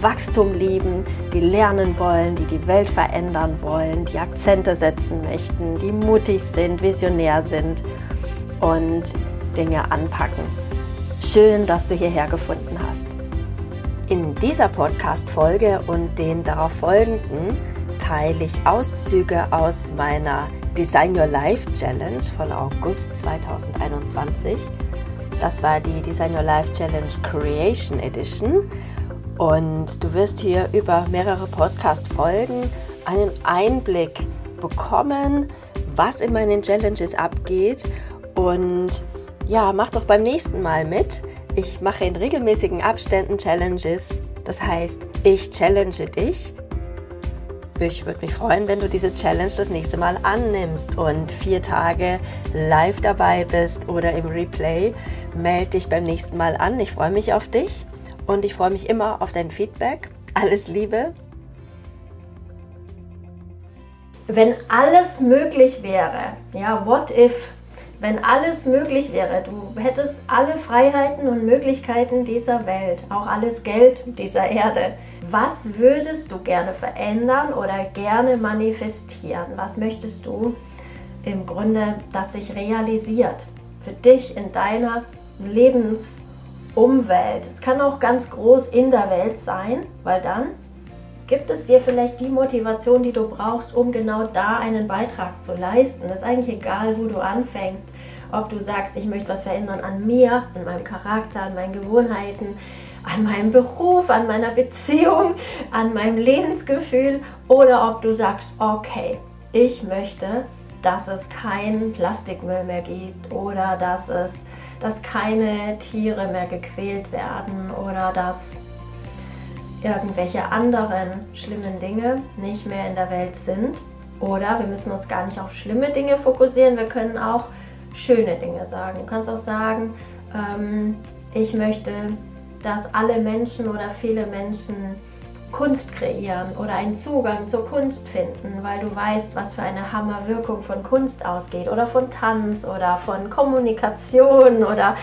Wachstum lieben, die lernen wollen, die die Welt verändern wollen, die Akzente setzen möchten, die mutig sind, visionär sind und Dinge anpacken. Schön, dass du hierher gefunden hast. In dieser Podcast-Folge und den darauf folgenden teile ich Auszüge aus meiner Design Your Life Challenge von August 2021. Das war die Design Your Life Challenge Creation Edition. Und du wirst hier über mehrere Podcast-Folgen einen Einblick bekommen, was in meinen Challenges abgeht. Und ja, mach doch beim nächsten Mal mit. Ich mache in regelmäßigen Abständen Challenges. Das heißt, ich challenge dich. Ich würde mich freuen, wenn du diese Challenge das nächste Mal annimmst und vier Tage live dabei bist oder im Replay. Melde dich beim nächsten Mal an. Ich freue mich auf dich und ich freue mich immer auf dein Feedback. Alles Liebe. Wenn alles möglich wäre, ja, what if, wenn alles möglich wäre, du hättest alle Freiheiten und Möglichkeiten dieser Welt, auch alles Geld dieser Erde, was würdest du gerne verändern oder gerne manifestieren? Was möchtest du im Grunde, dass sich realisiert für dich in deiner Lebens- Umwelt. Es kann auch ganz groß in der Welt sein, weil dann gibt es dir vielleicht die Motivation, die du brauchst, um genau da einen Beitrag zu leisten. Es ist eigentlich egal, wo du anfängst. Ob du sagst, ich möchte was verändern an mir, an meinem Charakter, an meinen Gewohnheiten, an meinem Beruf, an meiner Beziehung, an meinem Lebensgefühl oder ob du sagst, okay, ich möchte, dass es keinen Plastikmüll mehr gibt oder dass es dass keine Tiere mehr gequält werden oder dass irgendwelche anderen schlimmen Dinge nicht mehr in der Welt sind. Oder wir müssen uns gar nicht auf schlimme Dinge fokussieren, wir können auch schöne Dinge sagen. Du kannst auch sagen, ähm, ich möchte, dass alle Menschen oder viele Menschen Kunst kreieren oder einen Zugang zur Kunst finden, weil du weißt, was für eine Hammerwirkung von Kunst ausgeht oder von Tanz oder von Kommunikation oder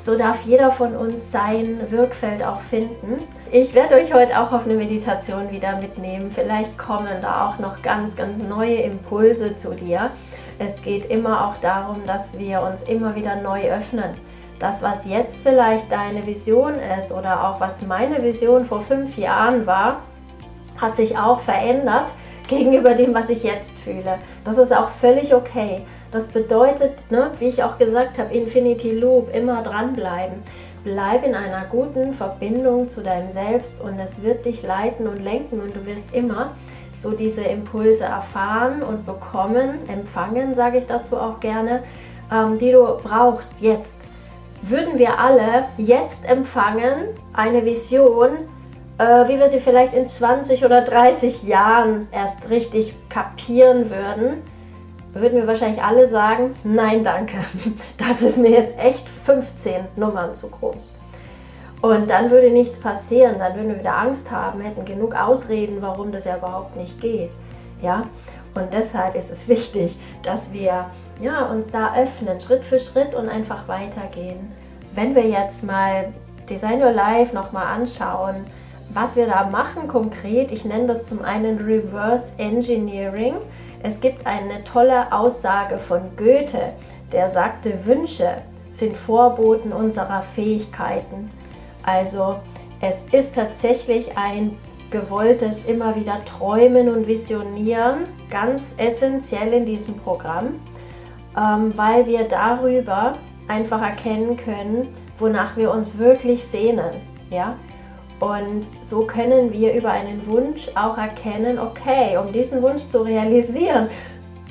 so darf jeder von uns sein Wirkfeld auch finden. Ich werde euch heute auch auf eine Meditation wieder mitnehmen. Vielleicht kommen da auch noch ganz, ganz neue Impulse zu dir. Es geht immer auch darum, dass wir uns immer wieder neu öffnen das, was jetzt vielleicht deine Vision ist oder auch was meine Vision vor fünf Jahren war, hat sich auch verändert gegenüber dem, was ich jetzt fühle. Das ist auch völlig okay. Das bedeutet, ne, wie ich auch gesagt habe, Infinity Loop, immer dranbleiben. Bleib in einer guten Verbindung zu deinem Selbst und es wird dich leiten und lenken und du wirst immer so diese Impulse erfahren und bekommen, empfangen, sage ich dazu auch gerne, ähm, die du brauchst jetzt würden wir alle jetzt empfangen, eine Vision, äh, wie wir sie vielleicht in 20 oder 30 Jahren erst richtig kapieren würden, würden wir wahrscheinlich alle sagen, nein danke, das ist mir jetzt echt 15 Nummern zu groß. Und dann würde nichts passieren, dann würden wir wieder Angst haben, hätten genug Ausreden, warum das ja überhaupt nicht geht. Ja? Und deshalb ist es wichtig, dass wir ja, uns da öffnen, Schritt für Schritt und einfach weitergehen. Wenn wir jetzt mal Design Your Life nochmal anschauen, was wir da machen konkret, ich nenne das zum einen Reverse Engineering. Es gibt eine tolle Aussage von Goethe, der sagte, Wünsche sind Vorboten unserer Fähigkeiten. Also es ist tatsächlich ein gewolltes immer wieder Träumen und Visionieren, ganz essentiell in diesem Programm, ähm, weil wir darüber einfach erkennen können, wonach wir uns wirklich sehnen. Ja? Und so können wir über einen Wunsch auch erkennen, okay, um diesen Wunsch zu realisieren,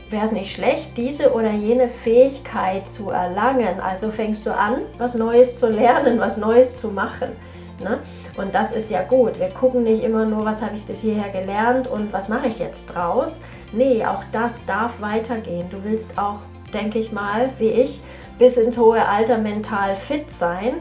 wäre es nicht schlecht, diese oder jene Fähigkeit zu erlangen. Also fängst du an, was Neues zu lernen, was Neues zu machen. Ne? Und das ist ja gut. Wir gucken nicht immer nur, was habe ich bis hierher gelernt und was mache ich jetzt draus. Nee, auch das darf weitergehen. Du willst auch, denke ich mal, wie ich, bis ins hohe Alter mental fit sein.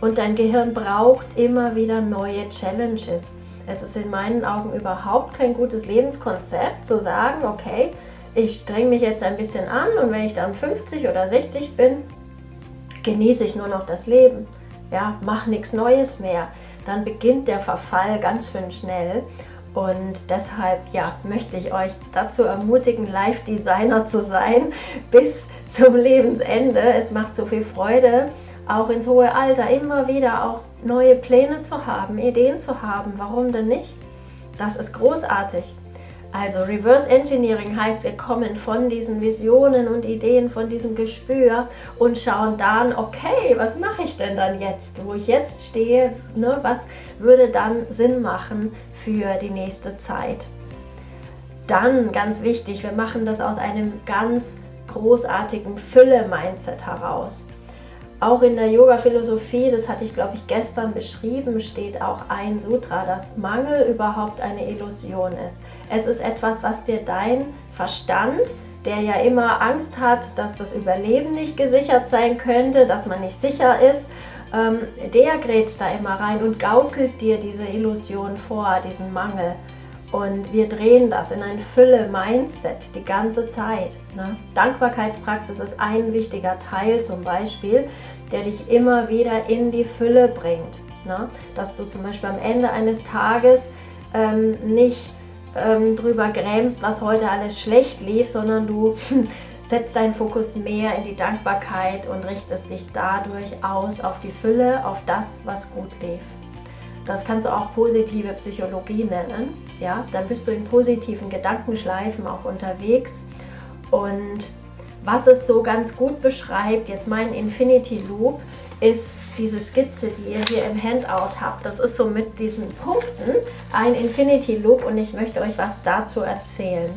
Und dein Gehirn braucht immer wieder neue Challenges. Es ist in meinen Augen überhaupt kein gutes Lebenskonzept zu sagen, okay, ich streng mich jetzt ein bisschen an und wenn ich dann 50 oder 60 bin, genieße ich nur noch das Leben. Ja, mach nichts Neues mehr. Dann beginnt der Verfall ganz schön schnell. Und deshalb ja, möchte ich euch dazu ermutigen, Live-Designer zu sein bis zum Lebensende. Es macht so viel Freude, auch ins hohe Alter immer wieder auch neue Pläne zu haben, Ideen zu haben. Warum denn nicht? Das ist großartig. Also Reverse Engineering heißt, wir kommen von diesen Visionen und Ideen, von diesem Gespür und schauen dann, okay, was mache ich denn dann jetzt, wo ich jetzt stehe, ne, was würde dann Sinn machen für die nächste Zeit. Dann ganz wichtig, wir machen das aus einem ganz großartigen Fülle-Mindset heraus. Auch in der Yoga-Philosophie, das hatte ich glaube ich gestern beschrieben, steht auch ein Sutra, dass Mangel überhaupt eine Illusion ist. Es ist etwas, was dir dein Verstand, der ja immer Angst hat, dass das Überleben nicht gesichert sein könnte, dass man nicht sicher ist, ähm, der grätscht da immer rein und gaukelt dir diese Illusion vor, diesen Mangel. Und wir drehen das in ein Fülle-Mindset die ganze Zeit. Ne? Dankbarkeitspraxis ist ein wichtiger Teil zum Beispiel, der dich immer wieder in die Fülle bringt. Ne? Dass du zum Beispiel am Ende eines Tages ähm, nicht ähm, drüber grämst, was heute alles schlecht lief, sondern du setzt deinen Fokus mehr in die Dankbarkeit und richtest dich dadurch aus auf die Fülle, auf das, was gut lief. Das kannst du auch positive Psychologie nennen. Ja, dann bist du in positiven Gedankenschleifen auch unterwegs. Und was es so ganz gut beschreibt, jetzt mein Infinity Loop, ist diese Skizze, die ihr hier im Handout habt. Das ist so mit diesen Punkten ein Infinity Loop und ich möchte euch was dazu erzählen.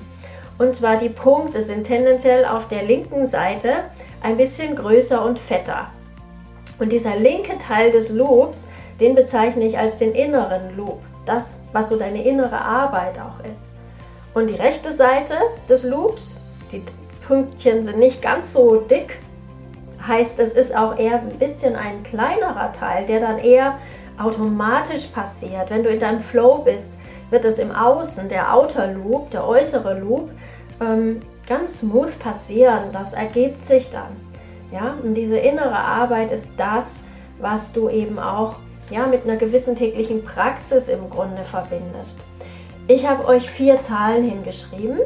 Und zwar die Punkte sind tendenziell auf der linken Seite ein bisschen größer und fetter. Und dieser linke Teil des Loops den bezeichne ich als den inneren Loop. Das, was so deine innere Arbeit auch ist. Und die rechte Seite des Loops, die Pünktchen sind nicht ganz so dick, heißt es ist auch eher ein bisschen ein kleinerer Teil, der dann eher automatisch passiert. Wenn du in deinem Flow bist, wird es im Außen, der Outer Loop, der äußere Loop, ähm, ganz smooth passieren. Das ergibt sich dann. Ja? Und diese innere Arbeit ist das, was du eben auch ja, mit einer gewissen täglichen Praxis im Grunde verbindest. Ich habe euch vier Zahlen hingeschrieben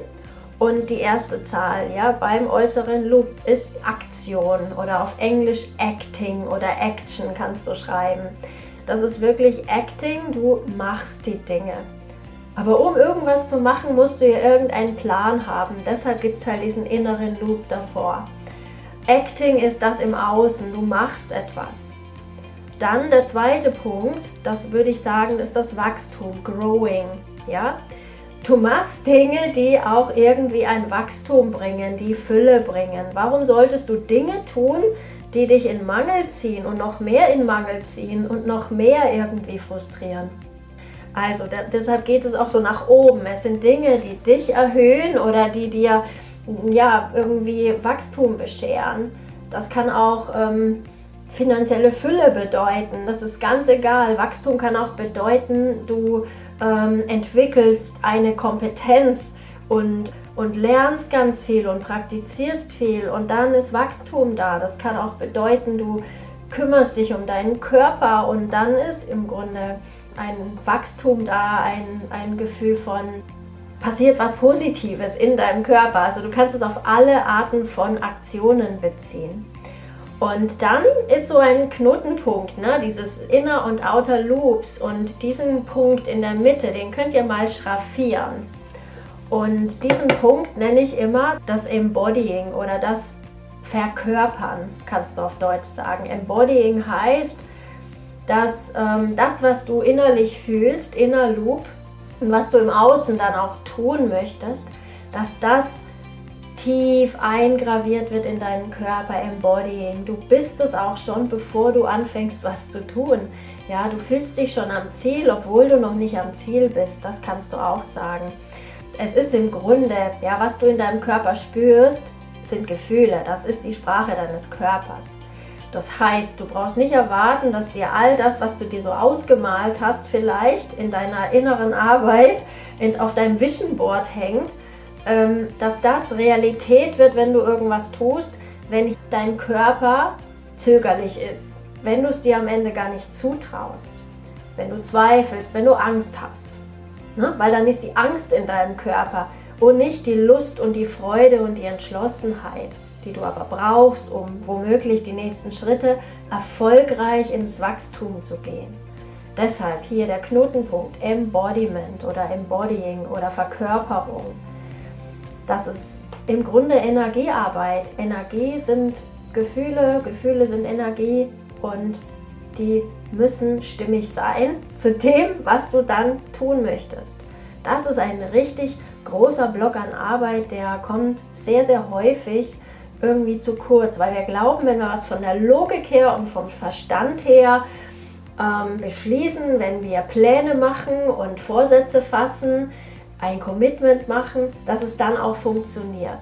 und die erste Zahl ja, beim äußeren Loop ist Aktion oder auf Englisch Acting oder Action kannst du schreiben. Das ist wirklich Acting, du machst die Dinge. Aber um irgendwas zu machen, musst du ja irgendeinen Plan haben. Deshalb gibt es halt diesen inneren Loop davor. Acting ist das im Außen, du machst etwas. Dann der zweite Punkt, das würde ich sagen, ist das Wachstum, Growing. Ja? Du machst Dinge, die auch irgendwie ein Wachstum bringen, die Fülle bringen. Warum solltest du Dinge tun, die dich in Mangel ziehen und noch mehr in Mangel ziehen und noch mehr irgendwie frustrieren? Also da, deshalb geht es auch so nach oben. Es sind Dinge, die dich erhöhen oder die dir ja irgendwie Wachstum bescheren. Das kann auch ähm, finanzielle Fülle bedeuten. Das ist ganz egal. Wachstum kann auch bedeuten, du ähm, entwickelst eine Kompetenz und, und lernst ganz viel und praktizierst viel und dann ist Wachstum da. Das kann auch bedeuten, du kümmerst dich um deinen Körper und dann ist im Grunde ein Wachstum da, ein, ein Gefühl von passiert was Positives in deinem Körper. Also du kannst es auf alle Arten von Aktionen beziehen. Und dann ist so ein Knotenpunkt, ne? dieses Inner und Outer Loops und diesen Punkt in der Mitte, den könnt ihr mal schraffieren. Und diesen Punkt nenne ich immer das Embodying oder das Verkörpern, kannst du auf Deutsch sagen. Embodying heißt, dass ähm, das, was du innerlich fühlst, Inner Loop, und was du im Außen dann auch tun möchtest, dass das tief eingraviert wird in deinen Körper, Embodying. Du bist es auch schon, bevor du anfängst, was zu tun. Ja, du fühlst dich schon am Ziel, obwohl du noch nicht am Ziel bist. Das kannst du auch sagen. Es ist im Grunde, ja, was du in deinem Körper spürst, sind Gefühle. Das ist die Sprache deines Körpers. Das heißt, du brauchst nicht erwarten, dass dir all das, was du dir so ausgemalt hast, vielleicht in deiner inneren Arbeit in, auf deinem Vision Board hängt, dass das Realität wird, wenn du irgendwas tust, wenn dein Körper zögerlich ist, wenn du es dir am Ende gar nicht zutraust, wenn du zweifelst, wenn du Angst hast. Ne? Weil dann ist die Angst in deinem Körper und nicht die Lust und die Freude und die Entschlossenheit die du aber brauchst, um womöglich die nächsten Schritte erfolgreich ins Wachstum zu gehen. Deshalb hier der Knotenpunkt Embodiment oder Embodying oder Verkörperung. Das ist im Grunde Energiearbeit. Energie sind Gefühle, Gefühle sind Energie und die müssen stimmig sein zu dem, was du dann tun möchtest. Das ist ein richtig großer Block an Arbeit, der kommt sehr, sehr häufig irgendwie zu kurz, weil wir glauben, wenn wir was von der Logik her und vom Verstand her ähm, beschließen, wenn wir Pläne machen und Vorsätze fassen, ein Commitment machen, dass es dann auch funktioniert.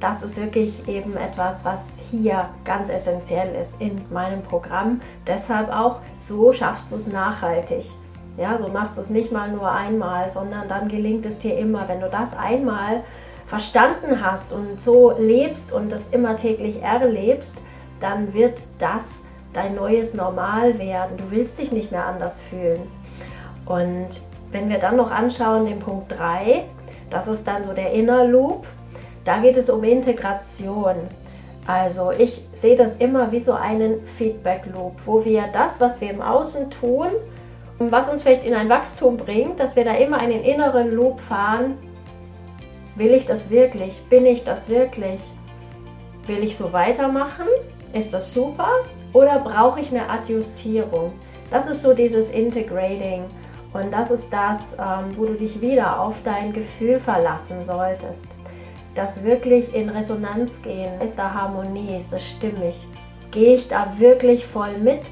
Das ist wirklich eben etwas, was hier ganz essentiell ist in meinem Programm. Deshalb auch, so schaffst du es nachhaltig. Ja, so machst du es nicht mal nur einmal, sondern dann gelingt es dir immer. Wenn du das einmal verstanden hast und so lebst und das immer täglich erlebst, dann wird das dein neues Normal werden. Du willst dich nicht mehr anders fühlen. Und wenn wir dann noch anschauen den Punkt 3, das ist dann so der Inner Loop, da geht es um Integration. Also ich sehe das immer wie so einen Feedback Loop, wo wir das, was wir im Außen tun, was uns vielleicht in ein Wachstum bringt, dass wir da immer einen inneren Loop fahren, Will ich das wirklich? Bin ich das wirklich? Will ich so weitermachen? Ist das super? Oder brauche ich eine Adjustierung? Das ist so dieses Integrating. Und das ist das, ähm, wo du dich wieder auf dein Gefühl verlassen solltest. Das wirklich in Resonanz gehen. Ist da Harmonie? Ist das stimmig? Gehe ich da wirklich voll mit?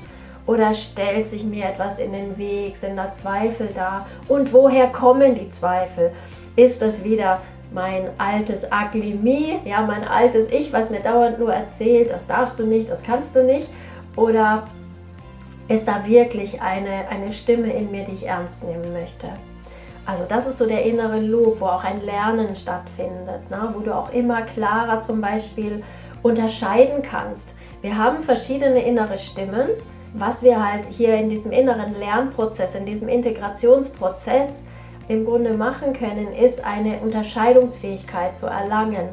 Oder stellt sich mir etwas in den Weg? Sind da Zweifel da? Und woher kommen die Zweifel? Ist das wieder mein altes Ugly ja, mein altes Ich, was mir dauernd nur erzählt, das darfst du nicht, das kannst du nicht? Oder ist da wirklich eine, eine Stimme in mir, die ich ernst nehmen möchte? Also das ist so der innere Loop, wo auch ein Lernen stattfindet, ne? wo du auch immer klarer zum Beispiel unterscheiden kannst. Wir haben verschiedene innere Stimmen. Was wir halt hier in diesem inneren Lernprozess, in diesem Integrationsprozess im Grunde machen können, ist eine Unterscheidungsfähigkeit zu erlangen.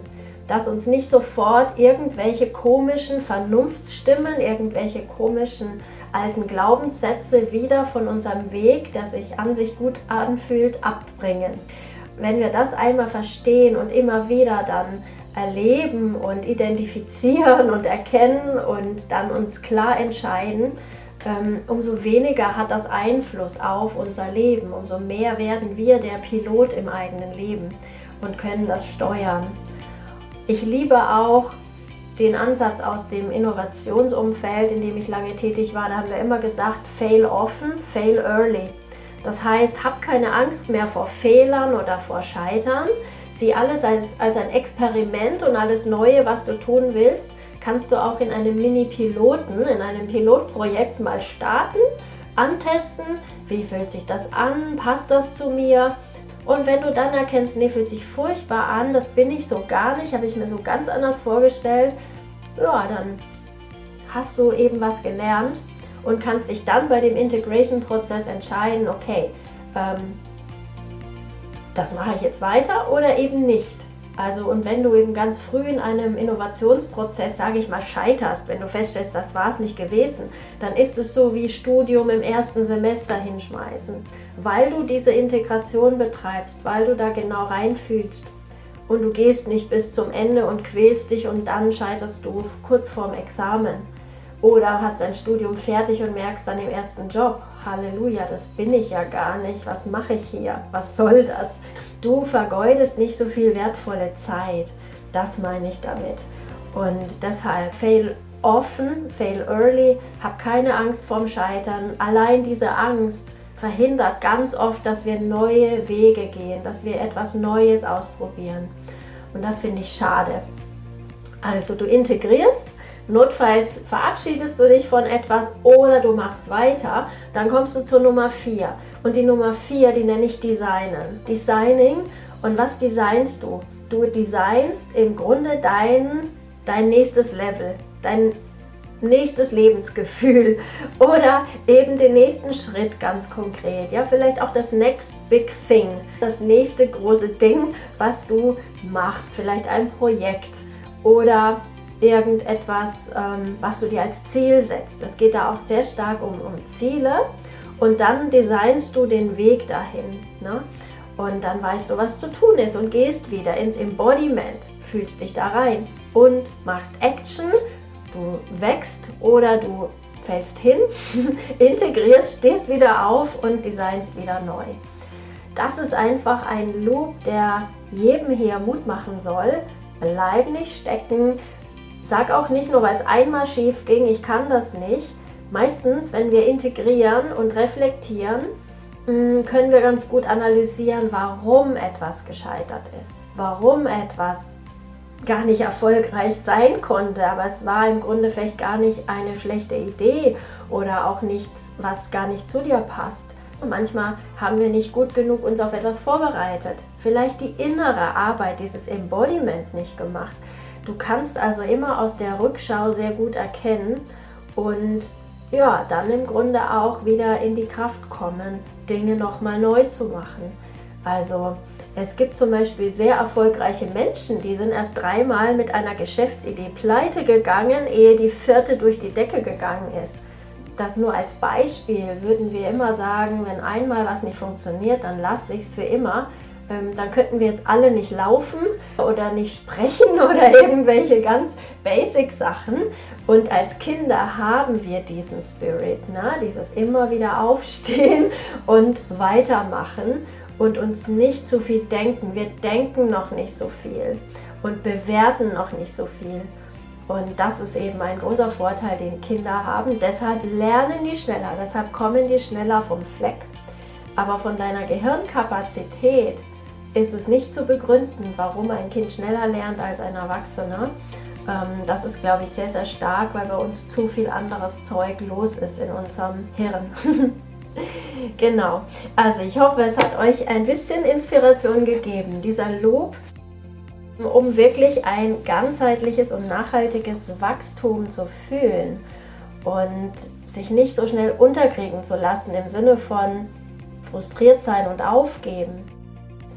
Dass uns nicht sofort irgendwelche komischen Vernunftsstimmen, irgendwelche komischen alten Glaubenssätze wieder von unserem Weg, der sich an sich gut anfühlt, abbringen. Wenn wir das einmal verstehen und immer wieder dann erleben und identifizieren und erkennen und dann uns klar entscheiden, ähm, umso weniger hat das Einfluss auf unser Leben, umso mehr werden wir der Pilot im eigenen Leben und können das steuern. Ich liebe auch den Ansatz aus dem Innovationsumfeld, in dem ich lange tätig war. Da haben wir immer gesagt, fail often, fail early. Das heißt, hab keine Angst mehr vor Fehlern oder vor Scheitern. Sieh alles als, als ein Experiment und alles Neue, was du tun willst, kannst du auch in einem Mini-Piloten, in einem Pilotprojekt mal starten, antesten, wie fühlt sich das an, passt das zu mir. Und wenn du dann erkennst, nee, fühlt sich furchtbar an, das bin ich so gar nicht, habe ich mir so ganz anders vorgestellt, ja, dann hast du eben was gelernt und kannst dich dann bei dem Integration-Prozess entscheiden, okay, ähm, das mache ich jetzt weiter oder eben nicht. Also und wenn du eben ganz früh in einem Innovationsprozess, sage ich mal, scheiterst, wenn du feststellst, das war es nicht gewesen, dann ist es so wie Studium im ersten Semester hinschmeißen, weil du diese Integration betreibst, weil du da genau reinfühlst und du gehst nicht bis zum Ende und quälst dich und dann scheiterst du kurz vorm Examen. Oder hast dein Studium fertig und merkst dann im ersten Job, Halleluja, das bin ich ja gar nicht, was mache ich hier, was soll das? Du vergeudest nicht so viel wertvolle Zeit, das meine ich damit. Und deshalb fail offen, fail early, hab keine Angst vorm Scheitern. Allein diese Angst verhindert ganz oft, dass wir neue Wege gehen, dass wir etwas Neues ausprobieren. Und das finde ich schade. Also du integrierst, notfalls verabschiedest du dich von etwas oder du machst weiter, dann kommst du zur Nummer 4. Und die Nummer 4, die nenne ich Designen. Designing. Und was designst du? Du designst im Grunde dein, dein nächstes Level, dein nächstes Lebensgefühl oder eben den nächsten Schritt ganz konkret. Ja, vielleicht auch das next big thing, das nächste große Ding, was du machst. Vielleicht ein Projekt oder irgendetwas, ähm, was du dir als Ziel setzt. Es geht da auch sehr stark um, um Ziele und dann designst du den Weg dahin. Ne? Und dann weißt du, was zu tun ist und gehst wieder ins Embodiment, fühlst dich da rein und machst Action. Du wächst oder du fällst hin, integrierst, stehst wieder auf und designst wieder neu. Das ist einfach ein Loop, der jedem hier Mut machen soll. Bleib nicht stecken. Sag auch nicht nur, weil es einmal schief ging, ich kann das nicht. Meistens, wenn wir integrieren und reflektieren, mm, können wir ganz gut analysieren, warum etwas gescheitert ist, warum etwas gar nicht erfolgreich sein konnte, aber es war im Grunde vielleicht gar nicht eine schlechte Idee oder auch nichts, was gar nicht zu dir passt. Und manchmal haben wir nicht gut genug uns auf etwas vorbereitet, vielleicht die innere Arbeit, dieses Embodiment nicht gemacht. Du kannst also immer aus der Rückschau sehr gut erkennen und ja, dann im Grunde auch wieder in die Kraft kommen, Dinge nochmal neu zu machen. Also es gibt zum Beispiel sehr erfolgreiche Menschen, die sind erst dreimal mit einer Geschäftsidee pleite gegangen, ehe die vierte durch die Decke gegangen ist. Das nur als Beispiel würden wir immer sagen, wenn einmal was nicht funktioniert, dann lass ich's für immer ähm, dann könnten wir jetzt alle nicht laufen oder nicht sprechen oder irgendwelche ganz basic Sachen. Und als Kinder haben wir diesen Spirit, ne? dieses immer wieder aufstehen und weitermachen und uns nicht zu viel denken. Wir denken noch nicht so viel und bewerten noch nicht so viel. Und das ist eben ein großer Vorteil, den Kinder haben. Deshalb lernen die schneller, deshalb kommen die schneller vom Fleck. Aber von deiner Gehirnkapazität ist es nicht zu begründen, warum ein Kind schneller lernt als ein Erwachsener. Ähm, das ist, glaube ich, sehr, sehr stark, weil bei uns zu viel anderes Zeug los ist in unserem Hirn. genau. Also ich hoffe, es hat euch ein bisschen Inspiration gegeben, dieser Lob, um wirklich ein ganzheitliches und nachhaltiges Wachstum zu fühlen und sich nicht so schnell unterkriegen zu lassen im Sinne von frustriert sein und aufgeben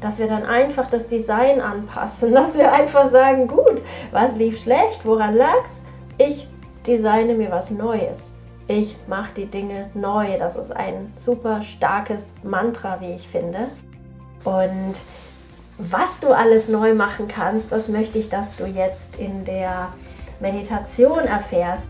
dass wir dann einfach das Design anpassen, dass wir einfach sagen, gut, was lief schlecht, woran lag's? Ich designe mir was Neues. Ich mache die Dinge neu. Das ist ein super starkes Mantra, wie ich finde. Und was du alles neu machen kannst, das möchte ich, dass du jetzt in der Meditation erfährst.